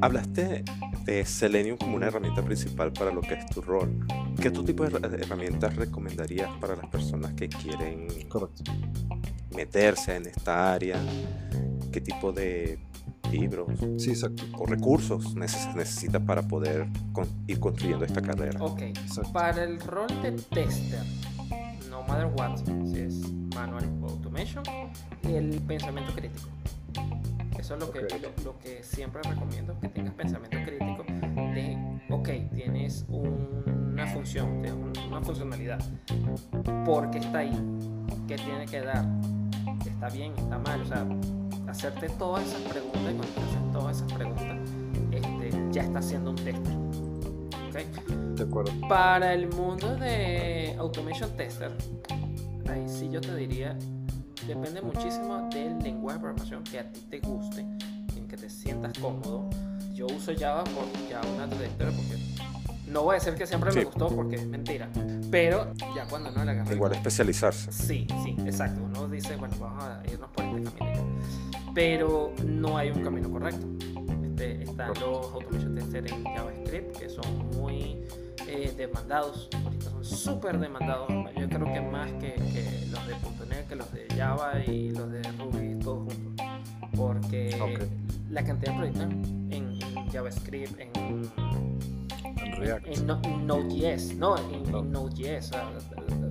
Hablaste de Selenium como una herramienta principal para lo que es tu rol. ¿Qué otro tipo de herramientas recomendarías para las personas que quieren meterse en esta área? ¿Qué tipo de libros sí, o recursos necesitas para poder ir construyendo esta carrera? Ok, para el rol de tester, no matter what, si es manual o automation, el pensamiento crítico. Eso es lo, que, lo, que siempre recomiendo, que tengas pensamiento crítico de, ok, tienes una función, una funcionalidad, porque está ahí, ¿qué tiene que dar? ¿Está bien? ¿Está mal? O sea, hacerte todas esas preguntas y cuando te haces todas esas preguntas, este, ya está haciendo un tester. ¿Okay? De acuerdo. Para el mundo de Automation Tester, ahí sí yo te diría depende muchísimo del lenguaje de programación que a ti te guste, en que te sientas cómodo. Yo uso Java por ya una trayectoria porque no voy a decir que siempre me gustó porque es mentira, pero ya cuando no le agarré. Igual especializarse. Sí, sí, exacto. Uno dice, bueno, vamos a irnos por este camino. Pero no hay un camino correcto. Este, están los automation testers en JavaScript que son muy eh, demandados, súper demandados. Yo creo que más que, los de .NET, que los de Java y los de Ruby, todos juntos. Porque la cantidad de proyectos en, JavaScript, en, React, en, Node.js, no, en, Node.js.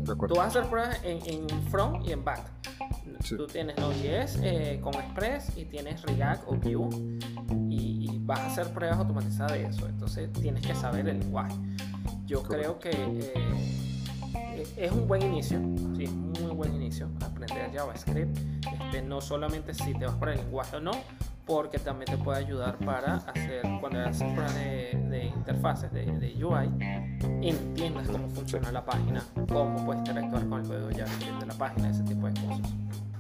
tú vas a hacer pruebas en, front y en back. Tú tienes Node.js eh, con Express y tienes React o Vue y, vas a hacer pruebas automatizadas de eso. Entonces tienes que saber el lenguaje. Yo creo que eh, es un buen inicio, sí, muy buen inicio aprender JavaScript. Este, no solamente si te vas por el lenguaje o no, porque también te puede ayudar para hacer, cuando haces pruebas de, interfaces, de, UI, entiendas cómo funciona la página, cómo puedes interactuar con el código JavaScript de la página, ese tipo de cosas.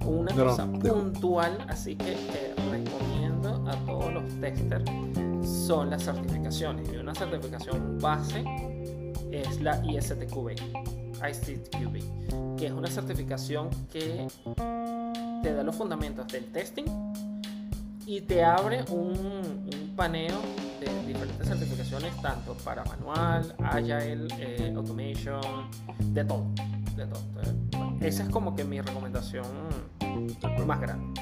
Una cosa puntual, así que recomiendo a todos los testers, son las certificaciones. Y una certificación base es la ISTQB, ISTQB, que es una certificación que te da los fundamentos del testing y te abre un, un paneo de diferentes certificaciones, tanto para manual, agile, eh, automation, de todo. De todo. esa es como que mi recomendación más grande.